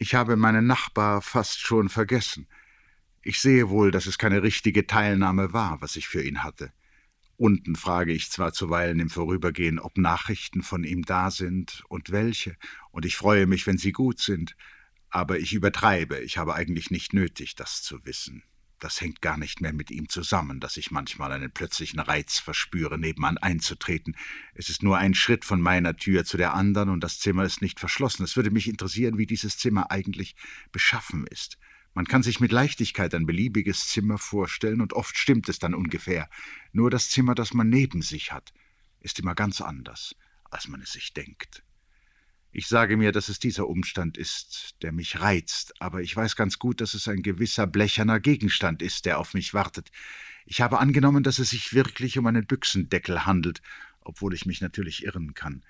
Ich habe meinen Nachbar fast schon vergessen. Ich sehe wohl, dass es keine richtige Teilnahme war, was ich für ihn hatte. Unten frage ich zwar zuweilen im Vorübergehen, ob Nachrichten von ihm da sind und welche, und ich freue mich, wenn sie gut sind, aber ich übertreibe, ich habe eigentlich nicht nötig, das zu wissen. Das hängt gar nicht mehr mit ihm zusammen, dass ich manchmal einen plötzlichen Reiz verspüre, nebenan einzutreten. Es ist nur ein Schritt von meiner Tür zu der anderen und das Zimmer ist nicht verschlossen. Es würde mich interessieren, wie dieses Zimmer eigentlich beschaffen ist. Man kann sich mit Leichtigkeit ein beliebiges Zimmer vorstellen, und oft stimmt es dann ungefähr. Nur das Zimmer, das man neben sich hat, ist immer ganz anders, als man es sich denkt. Ich sage mir, dass es dieser Umstand ist, der mich reizt, aber ich weiß ganz gut, dass es ein gewisser blecherner Gegenstand ist, der auf mich wartet. Ich habe angenommen, dass es sich wirklich um einen Büchsendeckel handelt, obwohl ich mich natürlich irren kann.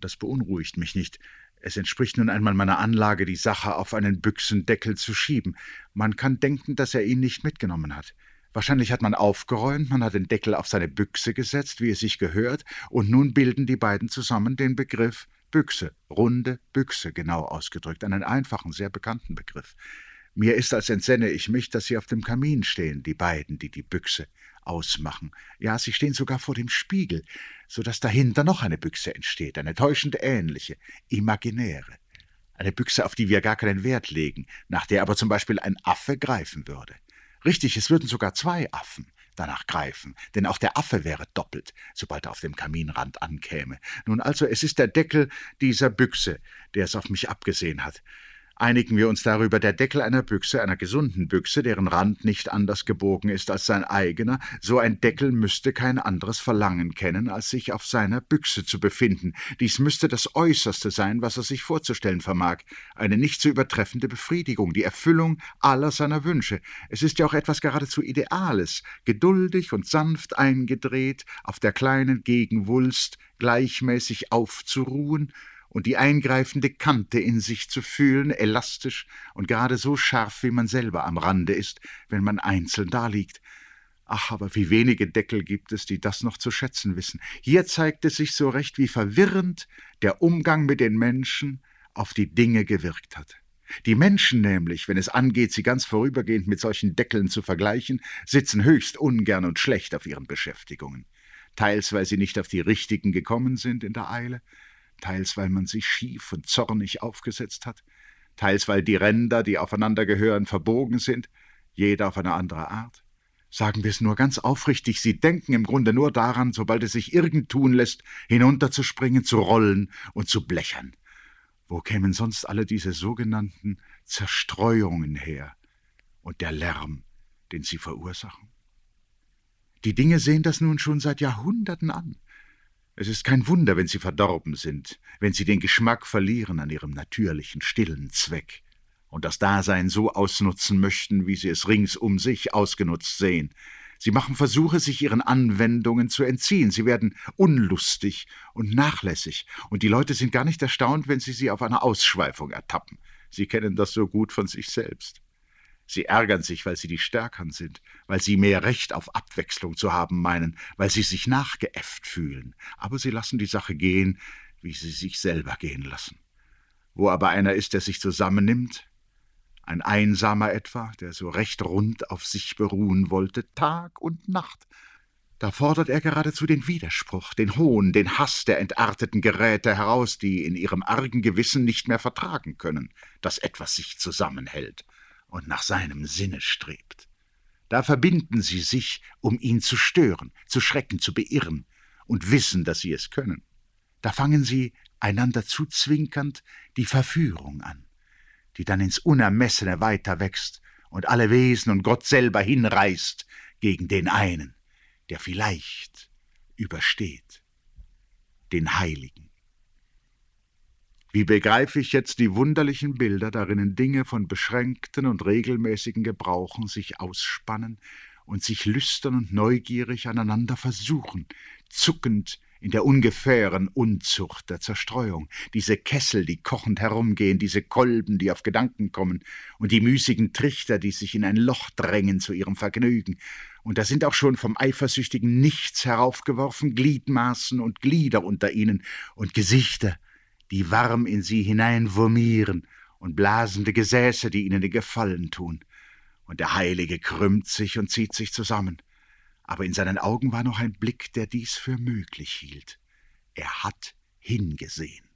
Das beunruhigt mich nicht. Es entspricht nun einmal meiner Anlage, die Sache auf einen Büchsendeckel zu schieben. Man kann denken, dass er ihn nicht mitgenommen hat. Wahrscheinlich hat man aufgeräumt, man hat den Deckel auf seine Büchse gesetzt, wie es sich gehört, und nun bilden die beiden zusammen den Begriff Büchse, runde Büchse genau ausgedrückt, einen einfachen, sehr bekannten Begriff. Mir ist, als entsenne ich mich, dass sie auf dem Kamin stehen, die beiden, die die Büchse ausmachen. Ja, sie stehen sogar vor dem Spiegel, so dass dahinter noch eine Büchse entsteht, eine täuschend ähnliche, imaginäre. Eine Büchse, auf die wir gar keinen Wert legen, nach der aber zum Beispiel ein Affe greifen würde. Richtig, es würden sogar zwei Affen danach greifen, denn auch der Affe wäre doppelt, sobald er auf dem Kaminrand ankäme. Nun also, es ist der Deckel dieser Büchse, der es auf mich abgesehen hat einigen wir uns darüber, der Deckel einer Büchse, einer gesunden Büchse, deren Rand nicht anders gebogen ist als sein eigener, so ein Deckel müsste kein anderes Verlangen kennen, als sich auf seiner Büchse zu befinden. Dies müsste das Äußerste sein, was er sich vorzustellen vermag, eine nicht zu übertreffende Befriedigung, die Erfüllung aller seiner Wünsche. Es ist ja auch etwas geradezu Ideales, geduldig und sanft eingedreht, auf der kleinen Gegenwulst gleichmäßig aufzuruhen und die eingreifende Kante in sich zu fühlen, elastisch und gerade so scharf, wie man selber am Rande ist, wenn man einzeln daliegt. Ach, aber wie wenige Deckel gibt es, die das noch zu schätzen wissen. Hier zeigt es sich so recht, wie verwirrend der Umgang mit den Menschen auf die Dinge gewirkt hat. Die Menschen nämlich, wenn es angeht, sie ganz vorübergehend mit solchen Deckeln zu vergleichen, sitzen höchst ungern und schlecht auf ihren Beschäftigungen. Teils, weil sie nicht auf die richtigen gekommen sind in der Eile, teils weil man sich schief und zornig aufgesetzt hat, teils weil die Ränder, die aufeinander gehören, verbogen sind, jeder auf eine andere Art. Sagen wir es nur ganz aufrichtig, Sie denken im Grunde nur daran, sobald es sich irgend tun lässt, hinunterzuspringen, zu rollen und zu blechern. Wo kämen sonst alle diese sogenannten Zerstreuungen her und der Lärm, den sie verursachen? Die Dinge sehen das nun schon seit Jahrhunderten an. Es ist kein Wunder, wenn sie verdorben sind, wenn sie den Geschmack verlieren an ihrem natürlichen, stillen Zweck und das Dasein so ausnutzen möchten, wie sie es rings um sich ausgenutzt sehen. Sie machen Versuche, sich ihren Anwendungen zu entziehen. Sie werden unlustig und nachlässig, und die Leute sind gar nicht erstaunt, wenn sie sie auf einer Ausschweifung ertappen. Sie kennen das so gut von sich selbst. Sie ärgern sich, weil sie die Stärkern sind, weil sie mehr Recht auf Abwechslung zu haben meinen, weil sie sich nachgeäfft fühlen. Aber sie lassen die Sache gehen, wie sie sich selber gehen lassen. Wo aber einer ist, der sich zusammennimmt, ein Einsamer etwa, der so recht rund auf sich beruhen wollte, Tag und Nacht, da fordert er geradezu den Widerspruch, den Hohn, den Hass der entarteten Geräte heraus, die in ihrem argen Gewissen nicht mehr vertragen können, dass etwas sich zusammenhält und nach seinem Sinne strebt. Da verbinden sie sich, um ihn zu stören, zu schrecken, zu beirren, und wissen, dass sie es können. Da fangen sie, einander zuzwinkernd, die Verführung an, die dann ins Unermessene weiter wächst und alle Wesen und Gott selber hinreißt gegen den einen, der vielleicht übersteht, den Heiligen. Wie begreife ich jetzt die wunderlichen Bilder, darinnen Dinge von beschränkten und regelmäßigen Gebrauchen sich ausspannen und sich lüstern und neugierig aneinander versuchen, zuckend in der ungefähren Unzucht der Zerstreuung, diese Kessel, die kochend herumgehen, diese Kolben, die auf Gedanken kommen, und die müßigen Trichter, die sich in ein Loch drängen zu ihrem Vergnügen, und da sind auch schon vom eifersüchtigen Nichts heraufgeworfen Gliedmaßen und Glieder unter ihnen und Gesichter, die warm in sie hineinvurmieren und blasende Gesäße, die ihnen den Gefallen tun. Und der Heilige krümmt sich und zieht sich zusammen. Aber in seinen Augen war noch ein Blick, der dies für möglich hielt. Er hat hingesehen.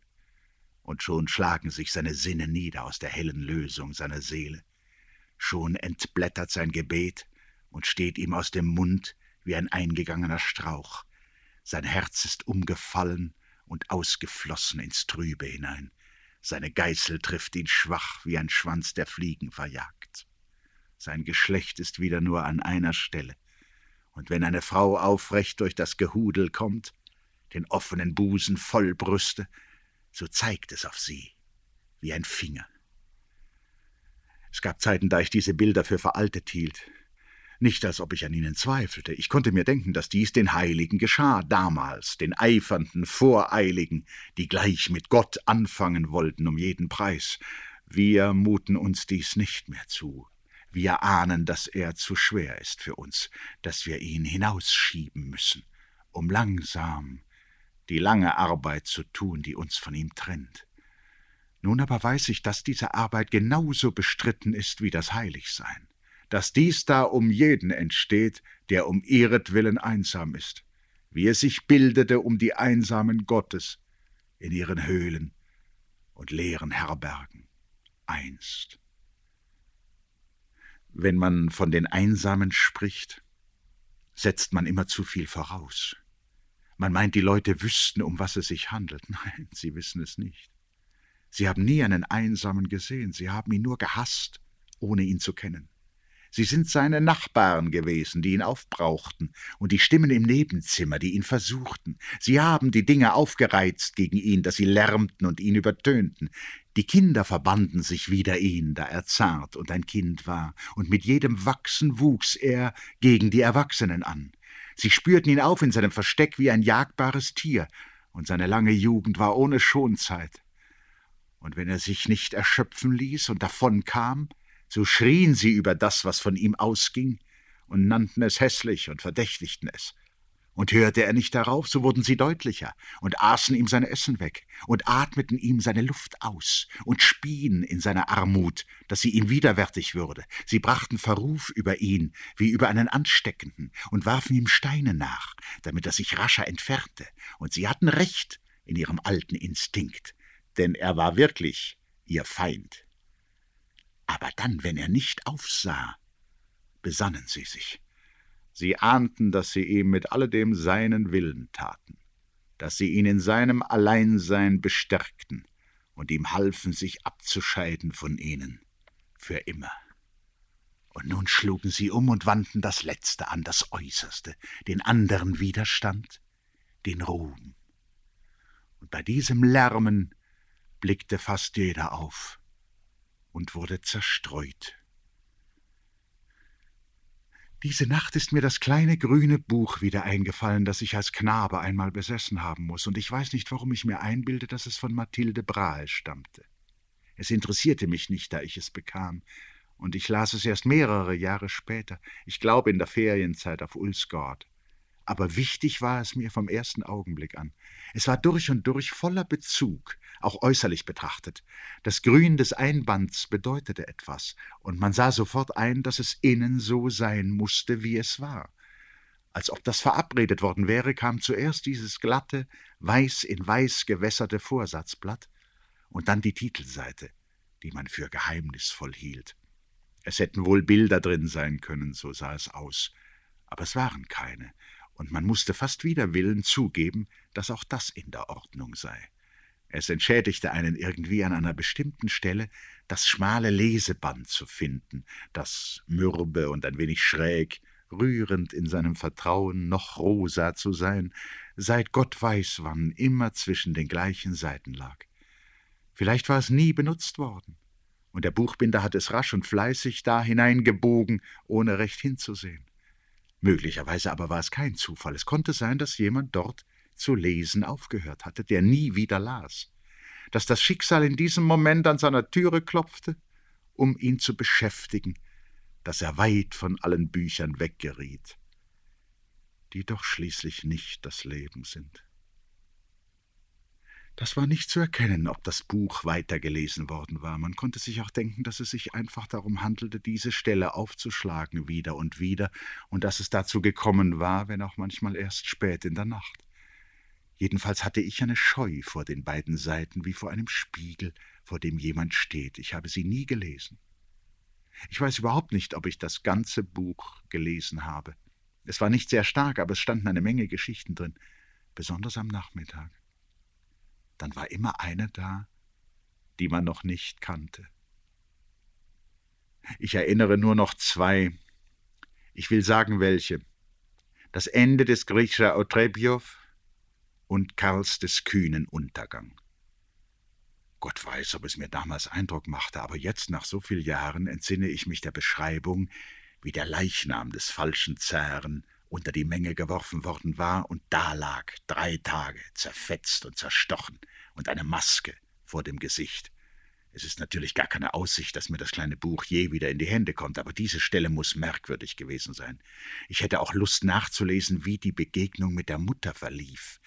Und schon schlagen sich seine Sinne nieder aus der hellen Lösung seiner Seele. Schon entblättert sein Gebet und steht ihm aus dem Mund wie ein eingegangener Strauch. Sein Herz ist umgefallen und ausgeflossen ins Trübe hinein. Seine Geißel trifft ihn schwach wie ein Schwanz, der Fliegen verjagt. Sein Geschlecht ist wieder nur an einer Stelle. Und wenn eine Frau aufrecht durch das Gehudel kommt, den offenen Busen voll Brüste, so zeigt es auf sie wie ein Finger. Es gab Zeiten, da ich diese Bilder für veraltet hielt. Nicht, als ob ich an ihnen zweifelte. Ich konnte mir denken, dass dies den Heiligen geschah, damals, den eifernden, voreiligen, die gleich mit Gott anfangen wollten um jeden Preis. Wir muten uns dies nicht mehr zu. Wir ahnen, dass er zu schwer ist für uns, dass wir ihn hinausschieben müssen, um langsam die lange Arbeit zu tun, die uns von ihm trennt. Nun aber weiß ich, dass diese Arbeit genauso bestritten ist wie das Heiligsein, dass dies da um jeden entsteht, der um ihretwillen einsam ist, wie es sich bildete um die Einsamen Gottes in ihren Höhlen und leeren Herbergen einst. Wenn man von den Einsamen spricht, setzt man immer zu viel voraus. Man meint, die Leute wüssten, um was es sich handelt. Nein, sie wissen es nicht. Sie haben nie einen Einsamen gesehen, sie haben ihn nur gehasst, ohne ihn zu kennen. Sie sind seine Nachbarn gewesen, die ihn aufbrauchten, und die Stimmen im Nebenzimmer, die ihn versuchten. Sie haben die Dinge aufgereizt gegen ihn, dass sie lärmten und ihn übertönten. Die Kinder verbanden sich wider ihn, da er zart und ein Kind war, und mit jedem Wachsen wuchs er gegen die Erwachsenen an. Sie spürten ihn auf in seinem Versteck wie ein jagbares Tier, und seine lange Jugend war ohne Schonzeit. Und wenn er sich nicht erschöpfen ließ und davonkam, so schrien sie über das, was von ihm ausging, und nannten es hässlich und verdächtigten es. Und hörte er nicht darauf, so wurden sie deutlicher und aßen ihm sein Essen weg und atmeten ihm seine Luft aus und spien in seiner Armut, dass sie ihm widerwärtig würde. Sie brachten Verruf über ihn wie über einen Ansteckenden und warfen ihm Steine nach, damit er sich rascher entfernte. Und sie hatten recht in ihrem alten Instinkt, denn er war wirklich ihr Feind. Aber dann, wenn er nicht aufsah, besannen sie sich Sie ahnten, dass sie ihm mit alledem seinen Willen taten, dass sie ihn in seinem Alleinsein bestärkten und ihm halfen, sich abzuscheiden von ihnen, für immer. Und nun schlugen sie um und wandten das Letzte an, das Äußerste, den anderen Widerstand, den Ruhm. Und bei diesem Lärmen blickte fast jeder auf und wurde zerstreut. Diese Nacht ist mir das kleine grüne Buch wieder eingefallen, das ich als Knabe einmal besessen haben muss, und ich weiß nicht, warum ich mir einbilde, dass es von Mathilde Brahe stammte. Es interessierte mich nicht, da ich es bekam, und ich las es erst mehrere Jahre später, ich glaube in der Ferienzeit auf Ulsgaard aber wichtig war es mir vom ersten Augenblick an. Es war durch und durch voller Bezug, auch äußerlich betrachtet. Das Grün des Einbands bedeutete etwas, und man sah sofort ein, dass es innen so sein musste, wie es war. Als ob das verabredet worden wäre, kam zuerst dieses glatte, weiß in weiß gewässerte Vorsatzblatt und dann die Titelseite, die man für geheimnisvoll hielt. Es hätten wohl Bilder drin sein können, so sah es aus, aber es waren keine, und man musste fast wider Willen zugeben, dass auch das in der Ordnung sei. Es entschädigte einen irgendwie an einer bestimmten Stelle, das schmale Leseband zu finden, das mürbe und ein wenig schräg, rührend in seinem Vertrauen, noch rosa zu sein, seit Gott weiß wann immer zwischen den gleichen Seiten lag. Vielleicht war es nie benutzt worden, und der Buchbinder hat es rasch und fleißig da hineingebogen, ohne recht hinzusehen. Möglicherweise aber war es kein Zufall. Es konnte sein, dass jemand dort zu lesen aufgehört hatte, der nie wieder las, dass das Schicksal in diesem Moment an seiner Türe klopfte, um ihn zu beschäftigen, dass er weit von allen Büchern weggeriet, die doch schließlich nicht das Leben sind. Das war nicht zu erkennen, ob das Buch weitergelesen worden war. Man konnte sich auch denken, dass es sich einfach darum handelte, diese Stelle aufzuschlagen wieder und wieder, und dass es dazu gekommen war, wenn auch manchmal erst spät in der Nacht. Jedenfalls hatte ich eine Scheu vor den beiden Seiten, wie vor einem Spiegel, vor dem jemand steht. Ich habe sie nie gelesen. Ich weiß überhaupt nicht, ob ich das ganze Buch gelesen habe. Es war nicht sehr stark, aber es standen eine Menge Geschichten drin, besonders am Nachmittag dann war immer eine da, die man noch nicht kannte. Ich erinnere nur noch zwei. Ich will sagen, welche. Das Ende des Grisha Otrebjow und Karls des kühnen Untergang. Gott weiß, ob es mir damals Eindruck machte, aber jetzt, nach so vielen Jahren, entsinne ich mich der Beschreibung, wie der Leichnam des falschen Zaren unter die Menge geworfen worden war und da lag, drei Tage, zerfetzt und zerstochen und eine Maske vor dem Gesicht. Es ist natürlich gar keine Aussicht, dass mir das kleine Buch je wieder in die Hände kommt, aber diese Stelle muss merkwürdig gewesen sein. Ich hätte auch Lust nachzulesen, wie die Begegnung mit der Mutter verlief.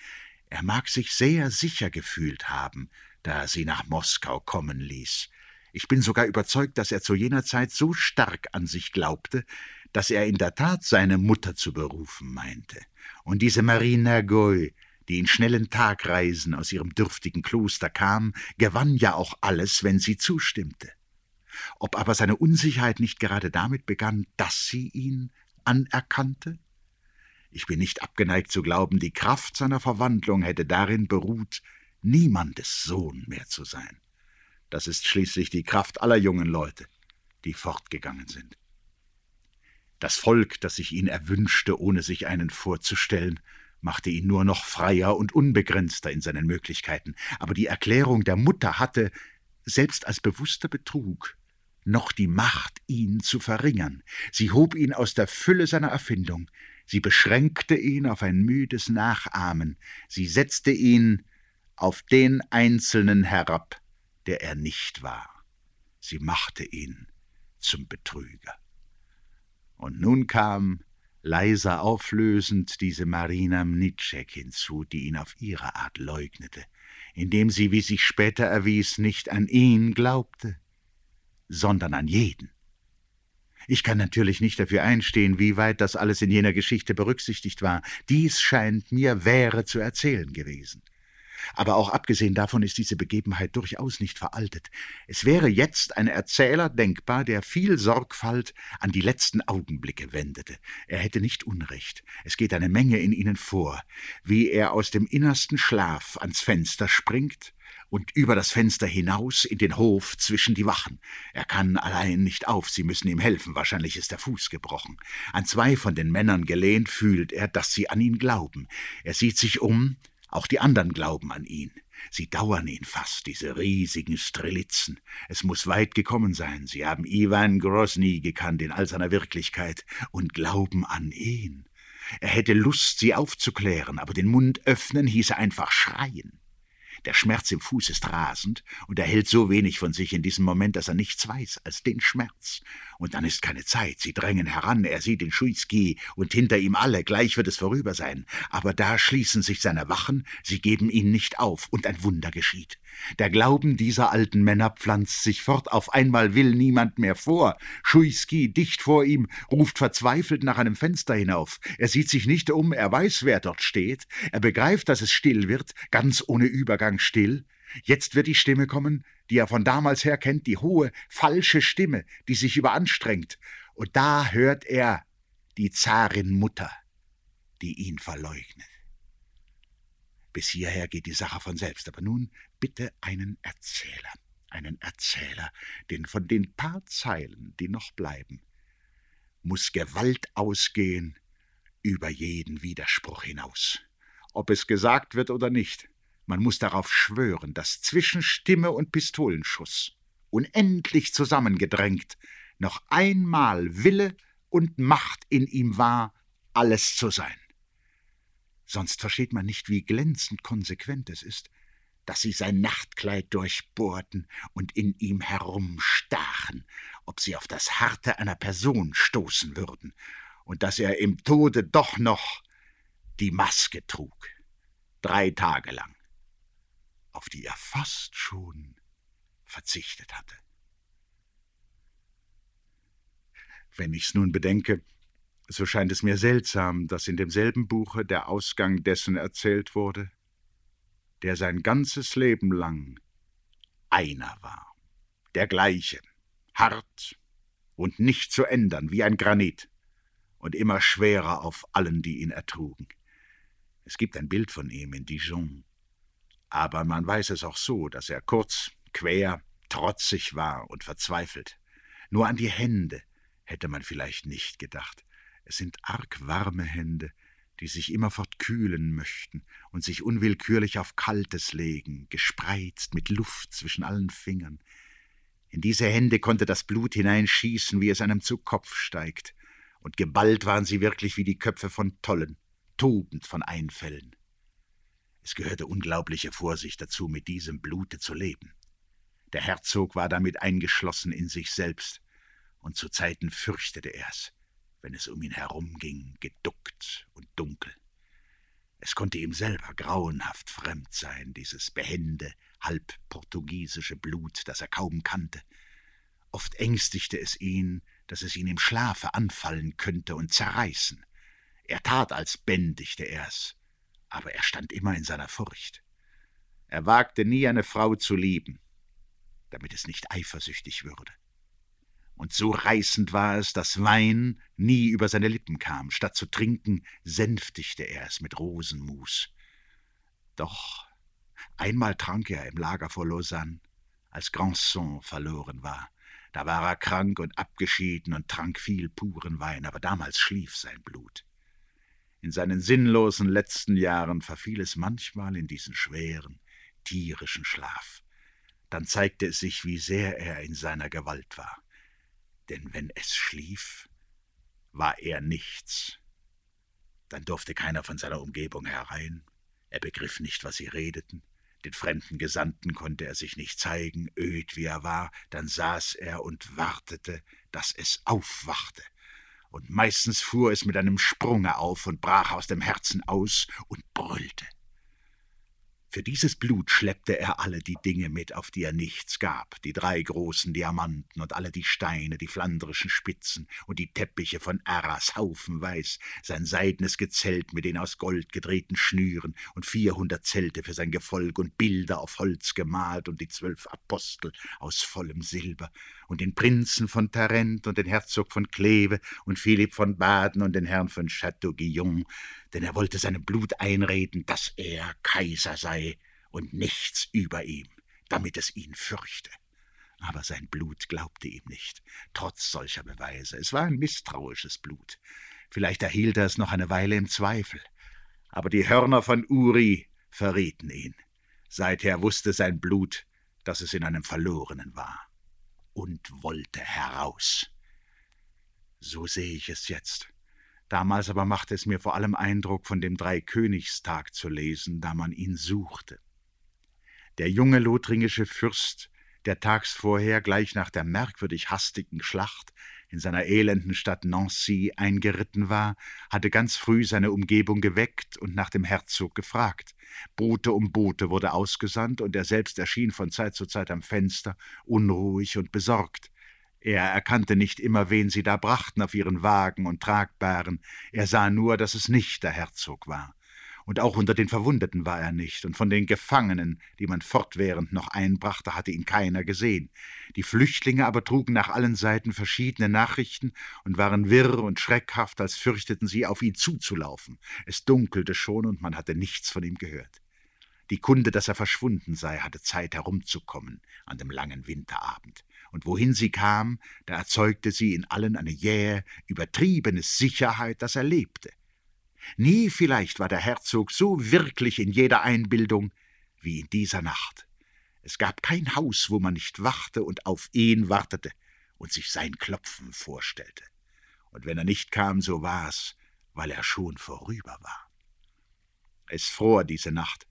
Er mag sich sehr sicher gefühlt haben, da er sie nach Moskau kommen ließ. Ich bin sogar überzeugt, dass er zu jener Zeit so stark an sich glaubte, dass er in der Tat seine Mutter zu berufen meinte. Und diese Marina Goy, die in schnellen Tagreisen aus ihrem dürftigen Kloster kam, gewann ja auch alles, wenn sie zustimmte. Ob aber seine Unsicherheit nicht gerade damit begann, dass sie ihn anerkannte? Ich bin nicht abgeneigt zu glauben, die Kraft seiner Verwandlung hätte darin beruht, niemandes Sohn mehr zu sein. Das ist schließlich die Kraft aller jungen Leute, die fortgegangen sind. Das Volk, das sich ihn erwünschte, ohne sich einen vorzustellen, machte ihn nur noch freier und unbegrenzter in seinen Möglichkeiten, aber die Erklärung der Mutter hatte, selbst als bewusster Betrug, noch die Macht, ihn zu verringern. Sie hob ihn aus der Fülle seiner Erfindung, sie beschränkte ihn auf ein müdes Nachahmen, sie setzte ihn auf den Einzelnen herab, der er nicht war. Sie machte ihn zum Betrüger. Und nun kam, leiser auflösend, diese Marina Mnitschek hinzu, die ihn auf ihre Art leugnete, indem sie, wie sich später erwies, nicht an ihn glaubte, sondern an jeden. Ich kann natürlich nicht dafür einstehen, wie weit das alles in jener Geschichte berücksichtigt war. Dies scheint mir wäre zu erzählen gewesen. Aber auch abgesehen davon ist diese Begebenheit durchaus nicht veraltet. Es wäre jetzt ein Erzähler denkbar, der viel Sorgfalt an die letzten Augenblicke wendete. Er hätte nicht Unrecht. Es geht eine Menge in ihnen vor, wie er aus dem innersten Schlaf ans Fenster springt, und über das Fenster hinaus in den Hof zwischen die Wachen. Er kann allein nicht auf, sie müssen ihm helfen, wahrscheinlich ist der Fuß gebrochen. An zwei von den Männern gelehnt fühlt er, dass sie an ihn glauben. Er sieht sich um, auch die anderen glauben an ihn. Sie dauern ihn fast, diese riesigen Strelitzen. Es muss weit gekommen sein. Sie haben Iwan Grosny gekannt in all seiner Wirklichkeit und glauben an ihn. Er hätte Lust, sie aufzuklären, aber den Mund öffnen hieße einfach schreien. Der Schmerz im Fuß ist rasend, und er hält so wenig von sich in diesem Moment, dass er nichts weiß als den Schmerz. Und dann ist keine Zeit. Sie drängen heran, er sieht den Schuiski und hinter ihm alle, gleich wird es vorüber sein. Aber da schließen sich seine Wachen, sie geben ihn nicht auf, und ein Wunder geschieht. Der Glauben dieser alten Männer pflanzt sich fort, auf einmal will niemand mehr vor. Schuiski, dicht vor ihm, ruft verzweifelt nach einem Fenster hinauf. Er sieht sich nicht um, er weiß, wer dort steht. Er begreift, dass es still wird, ganz ohne Übergang still. Jetzt wird die Stimme kommen, die er von damals her kennt, die hohe, falsche Stimme, die sich überanstrengt. Und da hört er die Zarin Mutter, die ihn verleugnet. Bis hierher geht die Sache von selbst, aber nun bitte einen Erzähler, einen Erzähler, denn von den paar Zeilen, die noch bleiben, muss Gewalt ausgehen über jeden Widerspruch hinaus. Ob es gesagt wird oder nicht, man muss darauf schwören, dass zwischen Stimme und Pistolenschuss, unendlich zusammengedrängt, noch einmal Wille und Macht in ihm war, alles zu sein. Sonst versteht man nicht, wie glänzend konsequent es ist, dass sie sein Nachtkleid durchbohrten und in ihm herumstachen, ob sie auf das Harte einer Person stoßen würden, und dass er im Tode doch noch die Maske trug, drei Tage lang. auf die er fast schon verzichtet hatte. Wenn ich's nun bedenke, so scheint es mir seltsam, dass in demselben Buche der Ausgang dessen erzählt wurde, der sein ganzes Leben lang einer war, der gleiche, hart und nicht zu ändern wie ein Granit und immer schwerer auf allen, die ihn ertrugen. Es gibt ein Bild von ihm in Dijon, aber man weiß es auch so, dass er kurz, quer, trotzig war und verzweifelt. Nur an die Hände hätte man vielleicht nicht gedacht. Es sind arg warme Hände, die sich immerfort kühlen möchten und sich unwillkürlich auf Kaltes legen, gespreizt mit Luft zwischen allen Fingern. In diese Hände konnte das Blut hineinschießen, wie es einem zu Kopf steigt, und geballt waren sie wirklich wie die Köpfe von Tollen, tobend von Einfällen. Es gehörte unglaubliche Vorsicht dazu, mit diesem Blute zu leben. Der Herzog war damit eingeschlossen in sich selbst, und zu Zeiten fürchtete er's wenn es um ihn herumging, geduckt und dunkel. Es konnte ihm selber grauenhaft fremd sein, dieses behende, halb portugiesische Blut, das er kaum kannte. Oft ängstigte es ihn, dass es ihn im Schlafe anfallen könnte und zerreißen. Er tat, als bändigte er's, aber er stand immer in seiner Furcht. Er wagte nie eine Frau zu lieben, damit es nicht eifersüchtig würde und so reißend war es, dass Wein nie über seine Lippen kam. Statt zu trinken, sänftigte er es mit Rosenmus. Doch einmal trank er im Lager vor Lausanne, als Grandson verloren war. Da war er krank und abgeschieden und trank viel puren Wein, aber damals schlief sein Blut. In seinen sinnlosen letzten Jahren verfiel es manchmal in diesen schweren, tierischen Schlaf. Dann zeigte es sich, wie sehr er in seiner Gewalt war denn wenn es schlief, war er nichts. Dann durfte keiner von seiner Umgebung herein, er begriff nicht, was sie redeten, den fremden Gesandten konnte er sich nicht zeigen, öd wie er war, dann saß er und wartete, dass es aufwachte, und meistens fuhr es mit einem Sprunge auf und brach aus dem Herzen aus und brüllte. Für dieses Blut schleppte er alle die Dinge mit, auf die er nichts gab, die drei großen Diamanten und alle die Steine, die flandrischen Spitzen und die Teppiche von Arras haufenweis, sein seidenes Gezelt mit den aus Gold gedrehten Schnüren und vierhundert Zelte für sein Gefolg und Bilder auf Holz gemalt und die zwölf Apostel aus vollem Silber und den Prinzen von Tarent und den Herzog von Kleve und Philipp von Baden und den Herrn von Château-Guillon, denn er wollte seinem Blut einreden, dass er Kaiser sei und nichts über ihm, damit es ihn fürchte. Aber sein Blut glaubte ihm nicht, trotz solcher Beweise. Es war ein misstrauisches Blut. Vielleicht erhielt er es noch eine Weile im Zweifel. Aber die Hörner von Uri verrieten ihn. Seither wusste sein Blut, dass es in einem Verlorenen war und wollte heraus. So sehe ich es jetzt. Damals aber machte es mir vor allem Eindruck, von dem Dreikönigstag zu lesen, da man ihn suchte. Der junge lothringische Fürst, der tags vorher gleich nach der merkwürdig hastigen Schlacht in seiner elenden Stadt Nancy eingeritten war, hatte ganz früh seine Umgebung geweckt und nach dem Herzog gefragt. Bote um Bote wurde ausgesandt, und er selbst erschien von Zeit zu Zeit am Fenster, unruhig und besorgt. Er erkannte nicht immer, wen sie da brachten auf ihren Wagen und Tragbaren, er sah nur, dass es nicht der Herzog war. Und auch unter den Verwundeten war er nicht, und von den Gefangenen, die man fortwährend noch einbrachte, hatte ihn keiner gesehen. Die Flüchtlinge aber trugen nach allen Seiten verschiedene Nachrichten und waren wirr und schreckhaft, als fürchteten sie, auf ihn zuzulaufen. Es dunkelte schon, und man hatte nichts von ihm gehört. Die Kunde, dass er verschwunden sei, hatte Zeit herumzukommen an dem langen Winterabend und wohin sie kam, da erzeugte sie in allen eine jähe, übertriebene Sicherheit, dass er lebte. Nie vielleicht war der Herzog so wirklich in jeder Einbildung wie in dieser Nacht. Es gab kein Haus, wo man nicht wachte und auf ihn wartete und sich sein Klopfen vorstellte. Und wenn er nicht kam, so war's, weil er schon vorüber war. Es fror diese Nacht,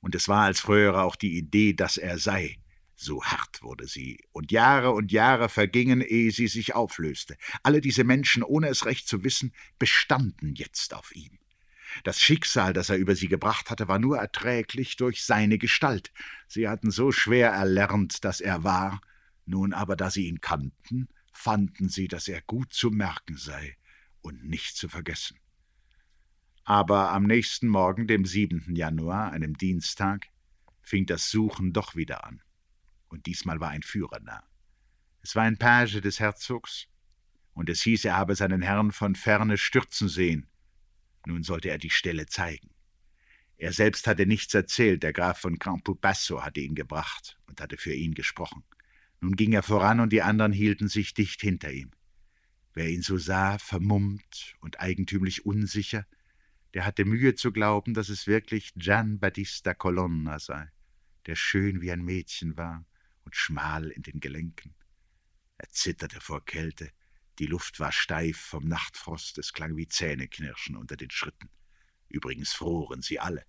und es war als früher auch die Idee, dass er sei, so hart wurde sie, und Jahre und Jahre vergingen, ehe sie sich auflöste. Alle diese Menschen, ohne es recht zu wissen, bestanden jetzt auf ihm. Das Schicksal, das er über sie gebracht hatte, war nur erträglich durch seine Gestalt. Sie hatten so schwer erlernt, dass er war. Nun aber, da sie ihn kannten, fanden sie, dass er gut zu merken sei und nicht zu vergessen. Aber am nächsten Morgen, dem 7. Januar, einem Dienstag, fing das Suchen doch wieder an. Und diesmal war ein Führer nah. Es war ein Page des Herzogs, und es hieß, er habe seinen Herrn von ferne stürzen sehen. Nun sollte er die Stelle zeigen. Er selbst hatte nichts erzählt, der Graf von Campobasso hatte ihn gebracht und hatte für ihn gesprochen. Nun ging er voran und die anderen hielten sich dicht hinter ihm. Wer ihn so sah, vermummt und eigentümlich unsicher, der hatte Mühe zu glauben, dass es wirklich Gian Battista Colonna sei, der schön wie ein Mädchen war und schmal in den Gelenken. Er zitterte vor Kälte, die Luft war steif vom Nachtfrost, es klang wie Zähneknirschen unter den Schritten. Übrigens froren sie alle.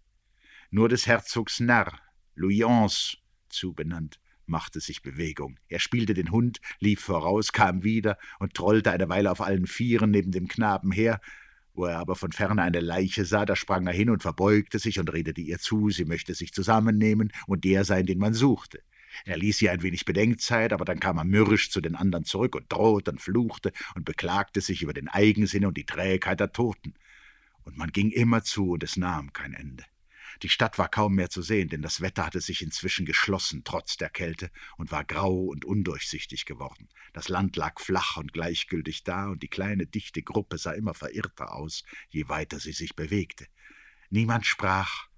Nur des Herzogs Narr, Louis zubenannt, machte sich Bewegung. Er spielte den Hund, lief voraus, kam wieder und trollte eine Weile auf allen Vieren neben dem Knaben her. Wo er aber von ferne eine Leiche sah, da sprang er hin und verbeugte sich und redete ihr zu, sie möchte sich zusammennehmen und der sein, den man suchte. Er ließ ihr ein wenig Bedenkzeit, aber dann kam er mürrisch zu den anderen zurück und drohte und fluchte und beklagte sich über den Eigensinn und die Trägheit der Toten. Und man ging immer zu, und es nahm kein Ende. Die Stadt war kaum mehr zu sehen, denn das Wetter hatte sich inzwischen geschlossen, trotz der Kälte, und war grau und undurchsichtig geworden. Das Land lag flach und gleichgültig da, und die kleine, dichte Gruppe sah immer verirrter aus, je weiter sie sich bewegte. Niemand sprach,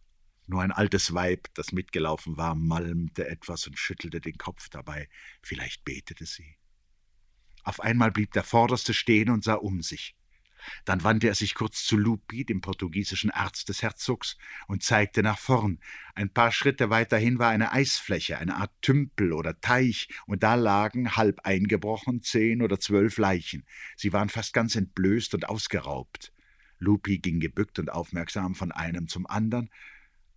nur ein altes Weib, das mitgelaufen war, malmte etwas und schüttelte den Kopf dabei. Vielleicht betete sie. Auf einmal blieb der Vorderste stehen und sah um sich. Dann wandte er sich kurz zu Lupi, dem portugiesischen Arzt des Herzogs, und zeigte nach vorn. Ein paar Schritte weiterhin war eine Eisfläche, eine Art Tümpel oder Teich, und da lagen, halb eingebrochen, zehn oder zwölf Leichen. Sie waren fast ganz entblößt und ausgeraubt. Lupi ging gebückt und aufmerksam von einem zum andern,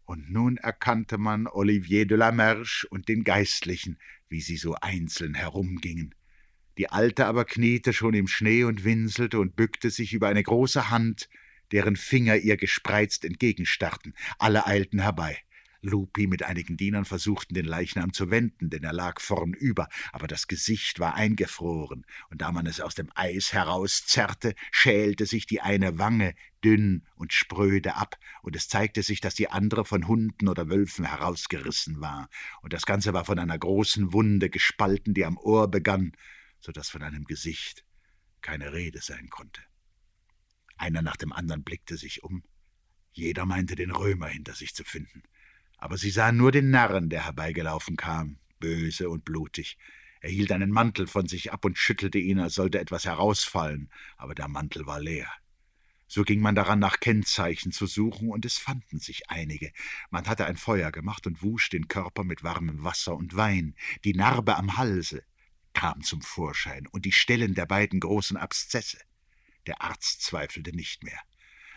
und nun erkannte man Olivier de la Merche und den Geistlichen, wie sie so einzeln herumgingen. Die Alte aber kniete schon im Schnee und winselte und bückte sich über eine große Hand, deren Finger ihr gespreizt entgegenstarrten. Alle eilten herbei. Lupi mit einigen Dienern versuchten, den Leichnam zu wenden, denn er lag vornüber, aber das Gesicht war eingefroren, und da man es aus dem Eis herauszerrte, schälte sich die eine Wange dünn und spröde ab, und es zeigte sich, dass die andere von Hunden oder Wölfen herausgerissen war, und das Ganze war von einer großen Wunde gespalten, die am Ohr begann, so dass von einem Gesicht keine Rede sein konnte. Einer nach dem anderen blickte sich um. Jeder meinte, den Römer hinter sich zu finden aber sie sahen nur den Narren, der herbeigelaufen kam, böse und blutig. Er hielt einen Mantel von sich ab und schüttelte ihn, als sollte etwas herausfallen, aber der Mantel war leer. So ging man daran, nach Kennzeichen zu suchen, und es fanden sich einige. Man hatte ein Feuer gemacht und wusch den Körper mit warmem Wasser und Wein. Die Narbe am Halse kam zum Vorschein und die Stellen der beiden großen Abszesse. Der Arzt zweifelte nicht mehr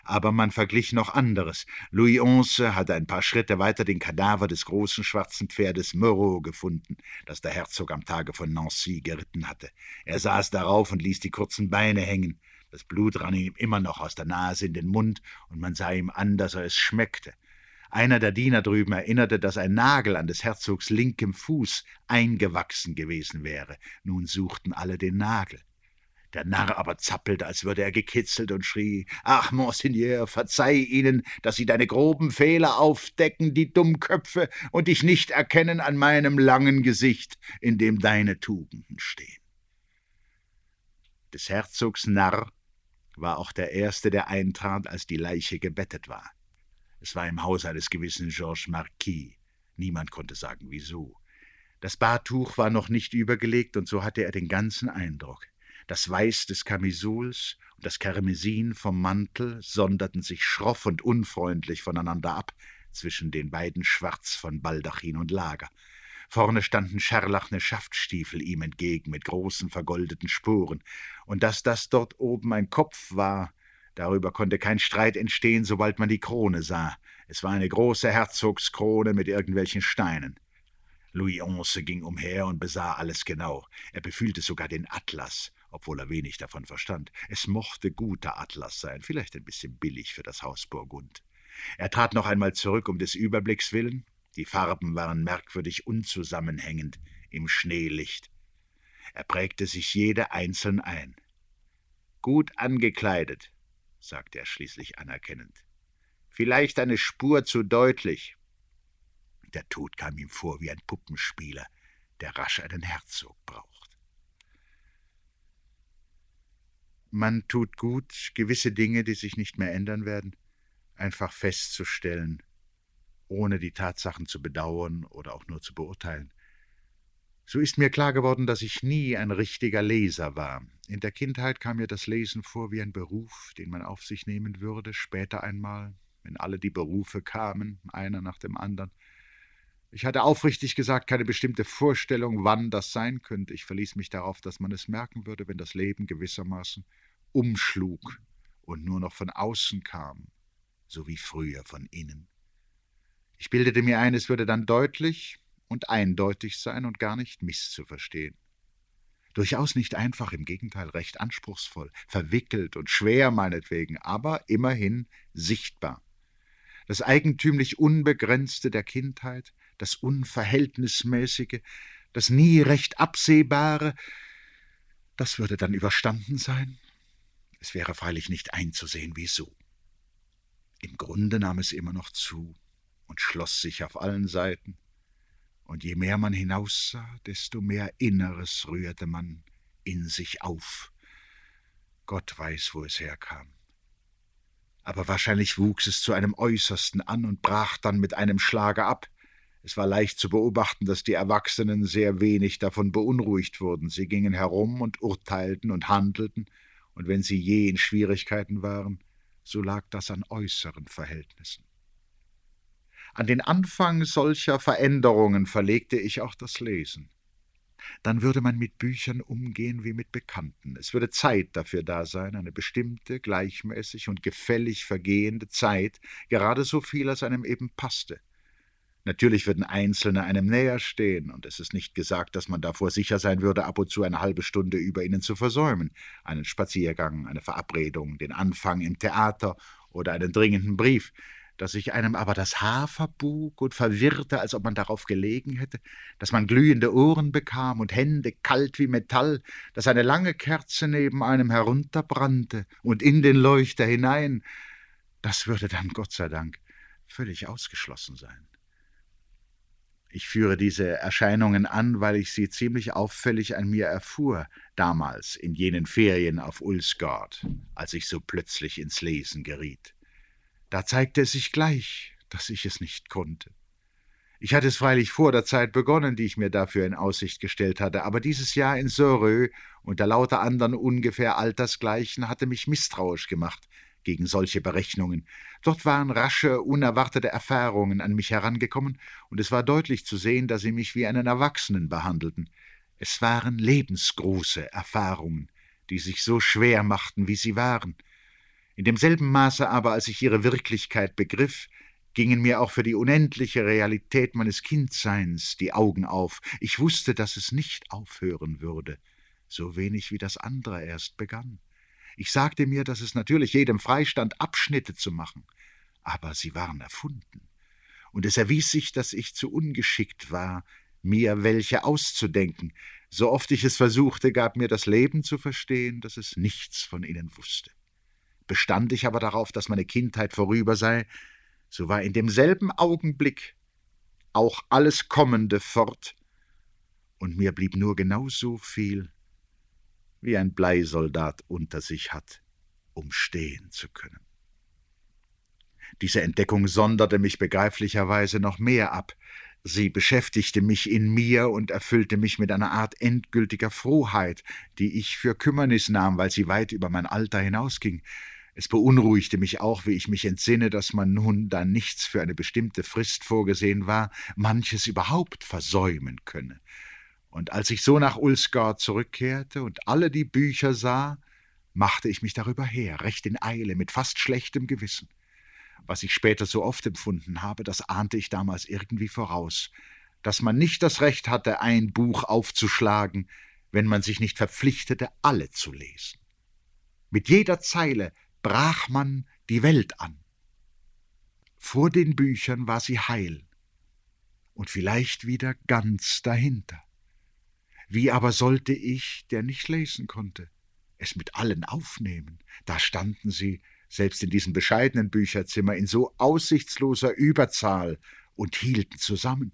aber man verglich noch anderes. Louis XI hatte ein paar Schritte weiter den Kadaver des großen schwarzen Pferdes Moreau gefunden, das der Herzog am Tage von Nancy geritten hatte. Er saß darauf und ließ die kurzen Beine hängen. Das Blut rann ihm immer noch aus der Nase in den Mund, und man sah ihm an, dass er es schmeckte. Einer der Diener drüben erinnerte, dass ein Nagel an des Herzogs linkem Fuß eingewachsen gewesen wäre. Nun suchten alle den Nagel. Der Narr aber zappelte, als würde er gekitzelt und schrie: Ach, Monseigneur, verzeih ihnen, dass sie deine groben Fehler aufdecken, die Dummköpfe, und dich nicht erkennen an meinem langen Gesicht, in dem deine Tugenden stehen. Des Herzogs Narr war auch der Erste, der eintrat, als die Leiche gebettet war. Es war im Haus eines gewissen Georges Marquis. Niemand konnte sagen, wieso. Das Badtuch war noch nicht übergelegt, und so hatte er den ganzen Eindruck. Das Weiß des Kamisols und das Karmesin vom Mantel sonderten sich schroff und unfreundlich voneinander ab zwischen den beiden Schwarz von Baldachin und Lager. Vorne standen scharlachne Schaftstiefel ihm entgegen mit großen vergoldeten Spuren, und dass das dort oben ein Kopf war, darüber konnte kein Streit entstehen, sobald man die Krone sah. Es war eine große Herzogskrone mit irgendwelchen Steinen. Louis XI ging umher und besah alles genau. Er befühlte sogar den Atlas, obwohl er wenig davon verstand. Es mochte guter Atlas sein, vielleicht ein bisschen billig für das Haus Burgund. Er trat noch einmal zurück um des Überblicks willen. Die Farben waren merkwürdig unzusammenhängend im Schneelicht. Er prägte sich jede einzeln ein. Gut angekleidet, sagte er schließlich anerkennend. Vielleicht eine Spur zu deutlich. Der Tod kam ihm vor wie ein Puppenspieler, der rasch einen Herzog braucht. Man tut gut, gewisse Dinge, die sich nicht mehr ändern werden, einfach festzustellen, ohne die Tatsachen zu bedauern oder auch nur zu beurteilen. So ist mir klar geworden, dass ich nie ein richtiger Leser war. In der Kindheit kam mir das Lesen vor wie ein Beruf, den man auf sich nehmen würde, später einmal, wenn alle die Berufe kamen, einer nach dem anderen. Ich hatte aufrichtig gesagt keine bestimmte Vorstellung, wann das sein könnte. Ich verließ mich darauf, dass man es merken würde, wenn das Leben gewissermaßen umschlug und nur noch von außen kam, so wie früher von innen. Ich bildete mir ein, es würde dann deutlich, und eindeutig sein und gar nicht misszuverstehen. Durchaus nicht einfach, im Gegenteil recht anspruchsvoll, verwickelt und schwer meinetwegen, aber immerhin sichtbar. Das eigentümlich Unbegrenzte der Kindheit, das Unverhältnismäßige, das nie recht Absehbare, das würde dann überstanden sein? Es wäre freilich nicht einzusehen, wieso. Im Grunde nahm es immer noch zu und schloss sich auf allen Seiten, und je mehr man hinaussah, desto mehr Inneres rührte man in sich auf. Gott weiß, wo es herkam. Aber wahrscheinlich wuchs es zu einem Äußersten an und brach dann mit einem Schlage ab. Es war leicht zu beobachten, dass die Erwachsenen sehr wenig davon beunruhigt wurden. Sie gingen herum und urteilten und handelten, und wenn sie je in Schwierigkeiten waren, so lag das an äußeren Verhältnissen. An den Anfang solcher Veränderungen verlegte ich auch das Lesen. Dann würde man mit Büchern umgehen wie mit Bekannten. Es würde Zeit dafür da sein, eine bestimmte, gleichmäßig und gefällig vergehende Zeit, gerade so viel, als einem eben passte. Natürlich würden Einzelne einem näher stehen, und es ist nicht gesagt, dass man davor sicher sein würde, ab und zu eine halbe Stunde über ihnen zu versäumen, einen Spaziergang, eine Verabredung, den Anfang im Theater oder einen dringenden Brief. Dass sich einem aber das Haar verbug und verwirrte, als ob man darauf gelegen hätte, dass man glühende Ohren bekam und Hände kalt wie Metall, dass eine lange Kerze neben einem herunterbrannte und in den Leuchter hinein, das würde dann, Gott sei Dank, völlig ausgeschlossen sein. Ich führe diese Erscheinungen an, weil ich sie ziemlich auffällig an mir erfuhr, damals in jenen Ferien auf Ulsgaard, als ich so plötzlich ins Lesen geriet. Da zeigte es sich gleich, dass ich es nicht konnte. Ich hatte es freilich vor der Zeit begonnen, die ich mir dafür in Aussicht gestellt hatte, aber dieses Jahr in Sörö unter lauter anderen ungefähr Altersgleichen hatte mich misstrauisch gemacht gegen solche Berechnungen. Dort waren rasche, unerwartete Erfahrungen an mich herangekommen, und es war deutlich zu sehen, dass sie mich wie einen Erwachsenen behandelten. Es waren lebensgroße Erfahrungen, die sich so schwer machten, wie sie waren. In demselben Maße aber, als ich ihre Wirklichkeit begriff, gingen mir auch für die unendliche Realität meines Kindseins die Augen auf. Ich wusste, dass es nicht aufhören würde, so wenig wie das andere erst begann. Ich sagte mir, dass es natürlich jedem freistand, Abschnitte zu machen, aber sie waren erfunden. Und es erwies sich, dass ich zu ungeschickt war, mir welche auszudenken. So oft ich es versuchte, gab mir das Leben zu verstehen, dass es nichts von ihnen wusste. Bestand ich aber darauf, dass meine Kindheit vorüber sei, so war in demselben Augenblick auch alles Kommende fort, und mir blieb nur genau so viel, wie ein Bleisoldat unter sich hat, um stehen zu können. Diese Entdeckung sonderte mich begreiflicherweise noch mehr ab, sie beschäftigte mich in mir und erfüllte mich mit einer Art endgültiger Frohheit, die ich für Kümmernis nahm, weil sie weit über mein Alter hinausging, es beunruhigte mich auch, wie ich mich entsinne, dass man nun, da nichts für eine bestimmte Frist vorgesehen war, manches überhaupt versäumen könne. Und als ich so nach Ulsgaard zurückkehrte und alle die Bücher sah, machte ich mich darüber her, recht in Eile, mit fast schlechtem Gewissen. Was ich später so oft empfunden habe, das ahnte ich damals irgendwie voraus, dass man nicht das Recht hatte, ein Buch aufzuschlagen, wenn man sich nicht verpflichtete, alle zu lesen. Mit jeder Zeile brach man die Welt an. Vor den Büchern war sie heil und vielleicht wieder ganz dahinter. Wie aber sollte ich, der nicht lesen konnte, es mit allen aufnehmen? Da standen sie, selbst in diesem bescheidenen Bücherzimmer, in so aussichtsloser Überzahl und hielten zusammen.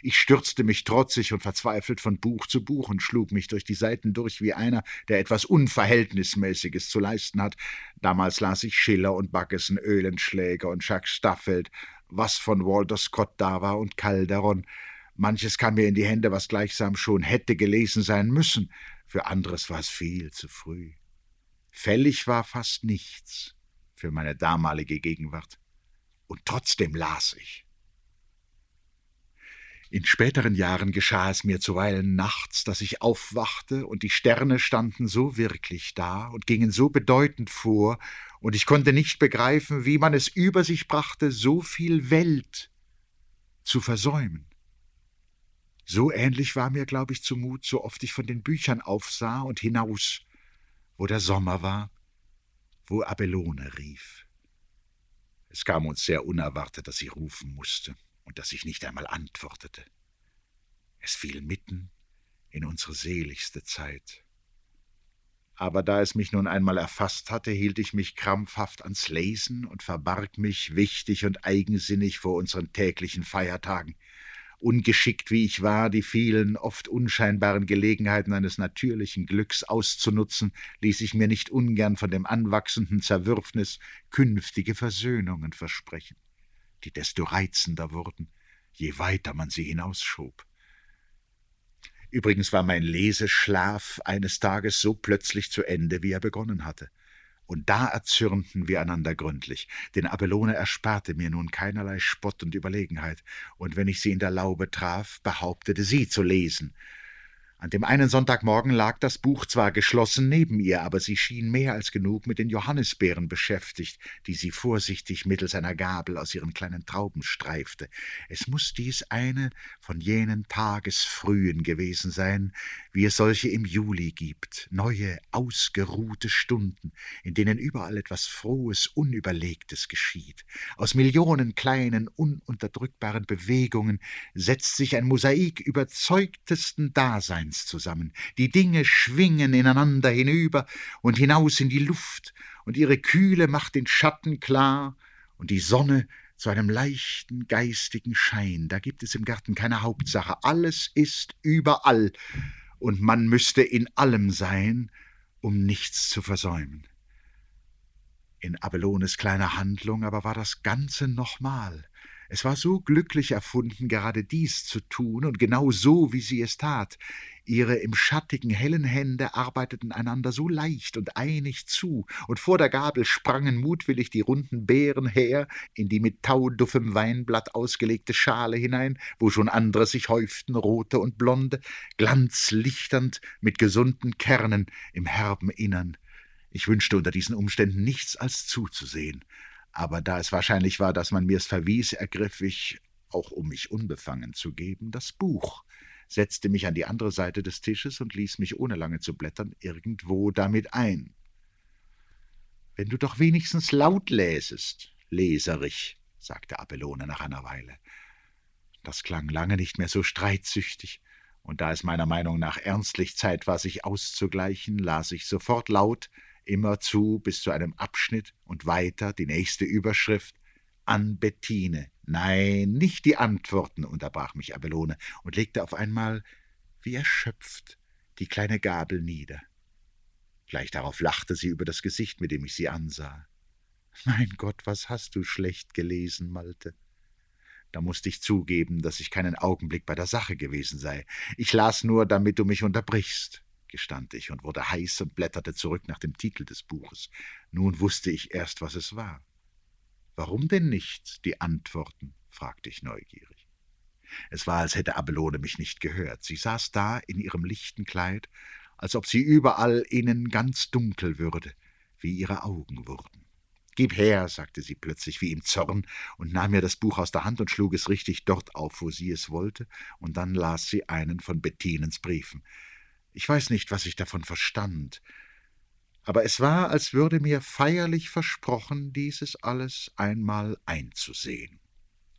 Ich stürzte mich trotzig und verzweifelt von Buch zu Buch und schlug mich durch die Seiten durch wie einer, der etwas Unverhältnismäßiges zu leisten hat. Damals las ich Schiller und Baggesen, Öhlenschläger und Jacques Staffeld, was von Walter Scott da war und Calderon. Manches kam mir in die Hände, was gleichsam schon hätte gelesen sein müssen, für anderes war es viel zu früh. Fällig war fast nichts für meine damalige Gegenwart. Und trotzdem las ich. In späteren Jahren geschah es mir zuweilen nachts, dass ich aufwachte, und die Sterne standen so wirklich da und gingen so bedeutend vor, und ich konnte nicht begreifen, wie man es über sich brachte, so viel Welt zu versäumen. So ähnlich war mir, glaube ich, zumut, so oft ich von den Büchern aufsah und hinaus, wo der Sommer war, wo Abelone rief. Es kam uns sehr unerwartet, dass sie rufen musste und dass ich nicht einmal antwortete. Es fiel mitten in unsere seligste Zeit. Aber da es mich nun einmal erfasst hatte, hielt ich mich krampfhaft ans Lesen und verbarg mich wichtig und eigensinnig vor unseren täglichen Feiertagen. Ungeschickt wie ich war, die vielen, oft unscheinbaren Gelegenheiten eines natürlichen Glücks auszunutzen, ließ ich mir nicht ungern von dem anwachsenden Zerwürfnis künftige Versöhnungen versprechen die desto reizender wurden, je weiter man sie hinausschob. Übrigens war mein Leseschlaf eines Tages so plötzlich zu Ende, wie er begonnen hatte. Und da erzürnten wir einander gründlich, denn Abelone ersparte mir nun keinerlei Spott und Überlegenheit, und wenn ich sie in der Laube traf, behauptete sie zu lesen, an dem einen Sonntagmorgen lag das Buch zwar geschlossen neben ihr, aber sie schien mehr als genug mit den Johannisbeeren beschäftigt, die sie vorsichtig mittels einer Gabel aus ihren kleinen Trauben streifte. Es muss dies eine von jenen Tagesfrühen gewesen sein, wie es solche im Juli gibt, neue, ausgeruhte Stunden, in denen überall etwas Frohes, Unüberlegtes geschieht. Aus Millionen kleinen, ununterdrückbaren Bewegungen setzt sich ein Mosaik überzeugtesten Daseins Lebens zusammen. Die Dinge schwingen ineinander hinüber und hinaus in die Luft, und ihre Kühle macht den Schatten klar und die Sonne zu einem leichten geistigen Schein. Da gibt es im Garten keine Hauptsache. Alles ist überall, und man müsste in allem sein, um nichts zu versäumen. In Abelones kleiner Handlung aber war das Ganze nochmal. Es war so glücklich erfunden, gerade dies zu tun und genau so, wie sie es tat. Ihre im schattigen hellen Hände arbeiteten einander so leicht und einig zu, und vor der Gabel sprangen mutwillig die runden Beeren her in die mit tauduffem Weinblatt ausgelegte Schale hinein, wo schon andere sich häuften, rote und blonde, glanzlichternd mit gesunden Kernen im herben Innern. Ich wünschte unter diesen Umständen nichts als zuzusehen aber da es wahrscheinlich war, dass man mir's verwies, ergriff ich, auch um mich unbefangen zu geben, das Buch, setzte mich an die andere Seite des Tisches und ließ mich, ohne lange zu blättern, irgendwo damit ein. Wenn du doch wenigstens laut läsest, leserich, sagte Abelone nach einer Weile. Das klang lange nicht mehr so streitsüchtig, und da es meiner Meinung nach ernstlich Zeit war, sich auszugleichen, las ich sofort laut, immerzu bis zu einem Abschnitt und weiter die nächste Überschrift an Bettine. Nein, nicht die Antworten, unterbrach mich Abelone und legte auf einmal, wie erschöpft, die kleine Gabel nieder. Gleich darauf lachte sie über das Gesicht, mit dem ich sie ansah. Mein Gott, was hast du schlecht gelesen, Malte? Da musste ich zugeben, dass ich keinen Augenblick bei der Sache gewesen sei. Ich las nur, damit du mich unterbrichst gestand ich und wurde heiß und blätterte zurück nach dem Titel des Buches. Nun wusste ich erst, was es war. Warum denn nicht die Antworten? fragte ich neugierig. Es war, als hätte Abelone mich nicht gehört. Sie saß da in ihrem lichten Kleid, als ob sie überall innen ganz dunkel würde, wie ihre Augen wurden. Gib her, sagte sie plötzlich wie im Zorn und nahm mir das Buch aus der Hand und schlug es richtig dort auf, wo sie es wollte, und dann las sie einen von Bettinens Briefen. Ich weiß nicht, was ich davon verstand, aber es war, als würde mir feierlich versprochen, dieses alles einmal einzusehen.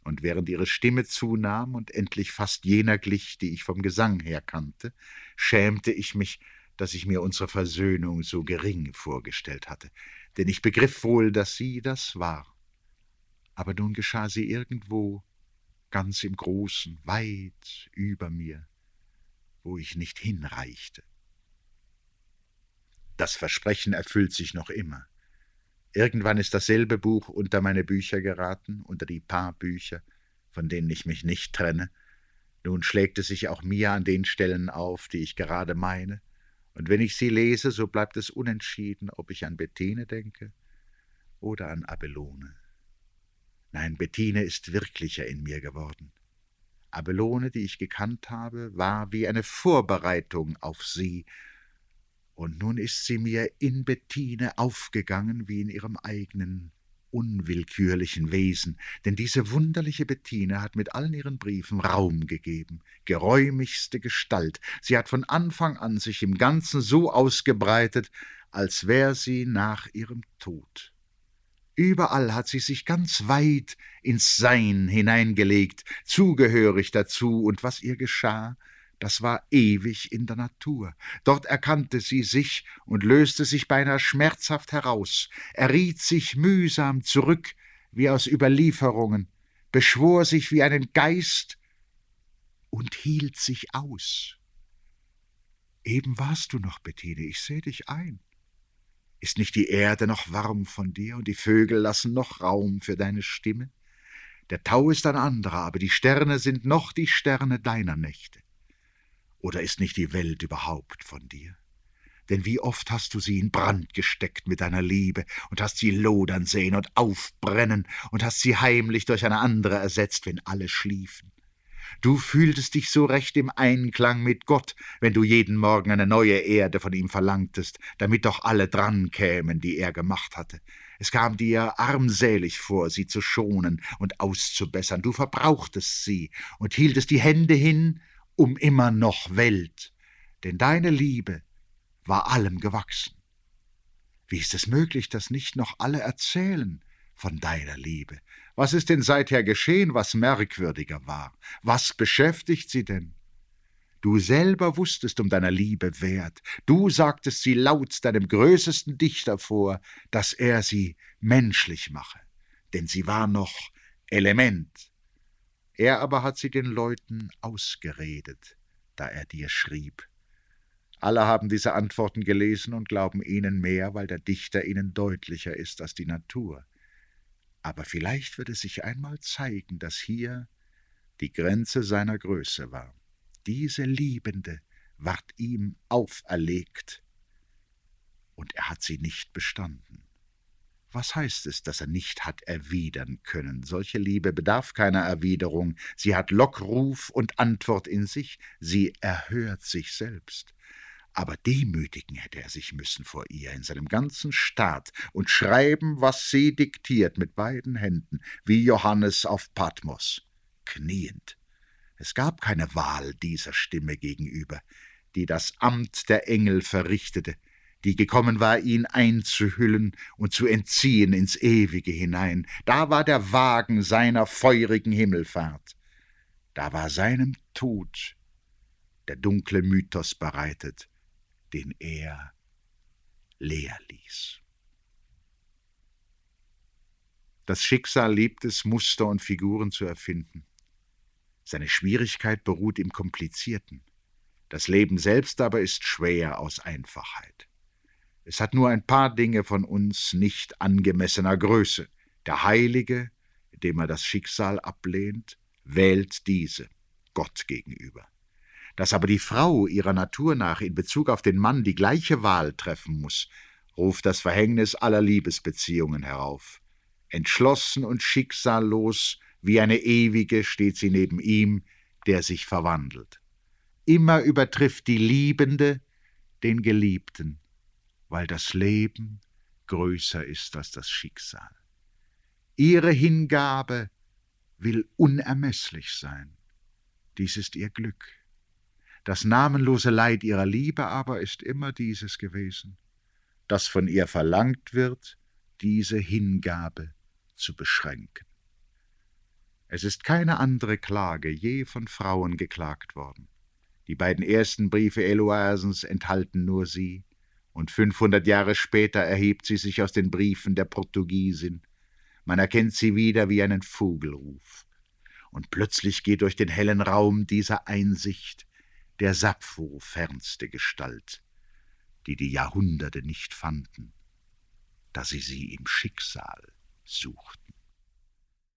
Und während ihre Stimme zunahm und endlich fast jener glich, die ich vom Gesang her kannte, schämte ich mich, dass ich mir unsere Versöhnung so gering vorgestellt hatte, denn ich begriff wohl, dass sie das war. Aber nun geschah sie irgendwo, ganz im Großen, weit über mir, wo ich nicht hinreichte. Das Versprechen erfüllt sich noch immer. Irgendwann ist dasselbe Buch unter meine Bücher geraten, unter die paar Bücher, von denen ich mich nicht trenne. Nun schlägt es sich auch mir an den Stellen auf, die ich gerade meine, und wenn ich sie lese, so bleibt es unentschieden, ob ich an Bettine denke oder an Abelone. Nein, Bettine ist wirklicher in mir geworden. Abelone, die ich gekannt habe, war wie eine Vorbereitung auf sie, und nun ist sie mir in Bettine aufgegangen wie in ihrem eigenen unwillkürlichen Wesen, denn diese wunderliche Bettine hat mit allen ihren Briefen Raum gegeben, geräumigste Gestalt, sie hat von Anfang an sich im Ganzen so ausgebreitet, als wär sie nach ihrem Tod. Überall hat sie sich ganz weit ins Sein hineingelegt, zugehörig dazu, und was ihr geschah, das war ewig in der Natur. Dort erkannte sie sich und löste sich beinahe schmerzhaft heraus, erriet sich mühsam zurück wie aus Überlieferungen, beschwor sich wie einen Geist und hielt sich aus. Eben warst du noch, Bettine, ich seh dich ein. Ist nicht die Erde noch warm von dir und die Vögel lassen noch Raum für deine Stimme? Der Tau ist ein anderer, aber die Sterne sind noch die Sterne deiner Nächte. Oder ist nicht die Welt überhaupt von dir? Denn wie oft hast du sie in Brand gesteckt mit deiner Liebe und hast sie lodern sehen und aufbrennen und hast sie heimlich durch eine andere ersetzt, wenn alle schliefen. Du fühltest dich so recht im Einklang mit Gott, wenn du jeden Morgen eine neue Erde von ihm verlangtest, damit doch alle drankämen, die er gemacht hatte. Es kam dir armselig vor, sie zu schonen und auszubessern. Du verbrauchtest sie und hieltest die Hände hin um immer noch Welt, denn deine Liebe war allem gewachsen. Wie ist es möglich, dass nicht noch alle erzählen von deiner Liebe? Was ist denn seither geschehen, was merkwürdiger war? Was beschäftigt sie denn? Du selber wusstest um deiner Liebe Wert, du sagtest sie laut deinem größesten Dichter vor, dass er sie menschlich mache, denn sie war noch Element, er aber hat sie den Leuten ausgeredet, da er dir schrieb. Alle haben diese Antworten gelesen und glauben ihnen mehr, weil der Dichter ihnen deutlicher ist als die Natur. Aber vielleicht wird es sich einmal zeigen, dass hier die Grenze seiner Größe war. Diese Liebende ward ihm auferlegt, und er hat sie nicht bestanden. Was heißt es, dass er nicht hat erwidern können? Solche Liebe bedarf keiner Erwiderung. Sie hat Lockruf und Antwort in sich. Sie erhört sich selbst. Aber demütigen hätte er sich müssen vor ihr in seinem ganzen Staat und schreiben, was sie diktiert mit beiden Händen, wie Johannes auf Patmos, kniend. Es gab keine Wahl dieser Stimme gegenüber, die das Amt der Engel verrichtete, die gekommen war, ihn einzuhüllen und zu entziehen ins Ewige hinein. Da war der Wagen seiner feurigen Himmelfahrt. Da war seinem Tod der dunkle Mythos bereitet, den er leer ließ. Das Schicksal liebt es, Muster und Figuren zu erfinden. Seine Schwierigkeit beruht im Komplizierten. Das Leben selbst aber ist schwer aus Einfachheit. Es hat nur ein paar Dinge von uns nicht angemessener Größe. Der Heilige, dem er das Schicksal ablehnt, wählt diese, Gott gegenüber. Dass aber die Frau ihrer Natur nach in Bezug auf den Mann die gleiche Wahl treffen muss, ruft das Verhängnis aller Liebesbeziehungen herauf. Entschlossen und schicksallos wie eine ewige steht sie neben ihm, der sich verwandelt. Immer übertrifft die Liebende den Geliebten weil das Leben größer ist als das Schicksal. Ihre Hingabe will unermesslich sein. Dies ist ihr Glück. Das namenlose Leid ihrer Liebe aber ist immer dieses gewesen, dass von ihr verlangt wird, diese Hingabe zu beschränken. Es ist keine andere Klage je von Frauen geklagt worden. Die beiden ersten Briefe Eloisens enthalten nur sie, und fünfhundert Jahre später erhebt sie sich aus den Briefen der Portugiesin. Man erkennt sie wieder wie einen Vogelruf. Und plötzlich geht durch den hellen Raum dieser Einsicht der Sappho fernste Gestalt, die die Jahrhunderte nicht fanden, da sie sie im Schicksal suchten.